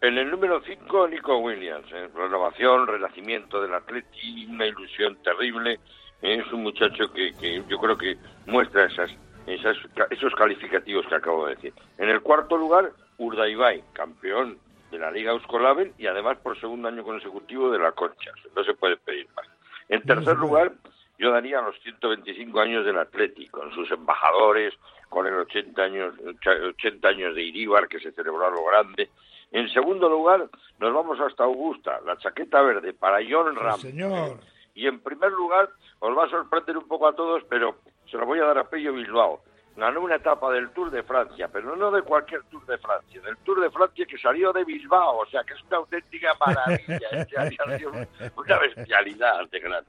En el número 5, Nico Williams. ¿eh? Renovación, renacimiento del Atleti, una ilusión terrible. Es un muchacho que, que yo creo que muestra esas, esas, esos calificativos que acabo de decir. En el cuarto lugar, Urdaibai, campeón de la Liga Euskolabel y además por segundo año consecutivo de la Concha. No se puede pedir más. En tercer lugar, yo daría los 125 años del Atlético, con sus embajadores, con el 80 años, 80 años de Iríbar, que se celebró a lo grande. En segundo lugar, nos vamos hasta Augusta, la chaqueta verde para John Ram. señor. Y en primer lugar, os va a sorprender un poco a todos, pero se lo voy a dar a Pello Bilbao. Ganó una etapa del Tour de Francia, pero no de cualquier Tour de Francia, del Tour de Francia que salió de Bilbao, o sea que es una auténtica maravilla, es que ha sido una bestialidad de grande.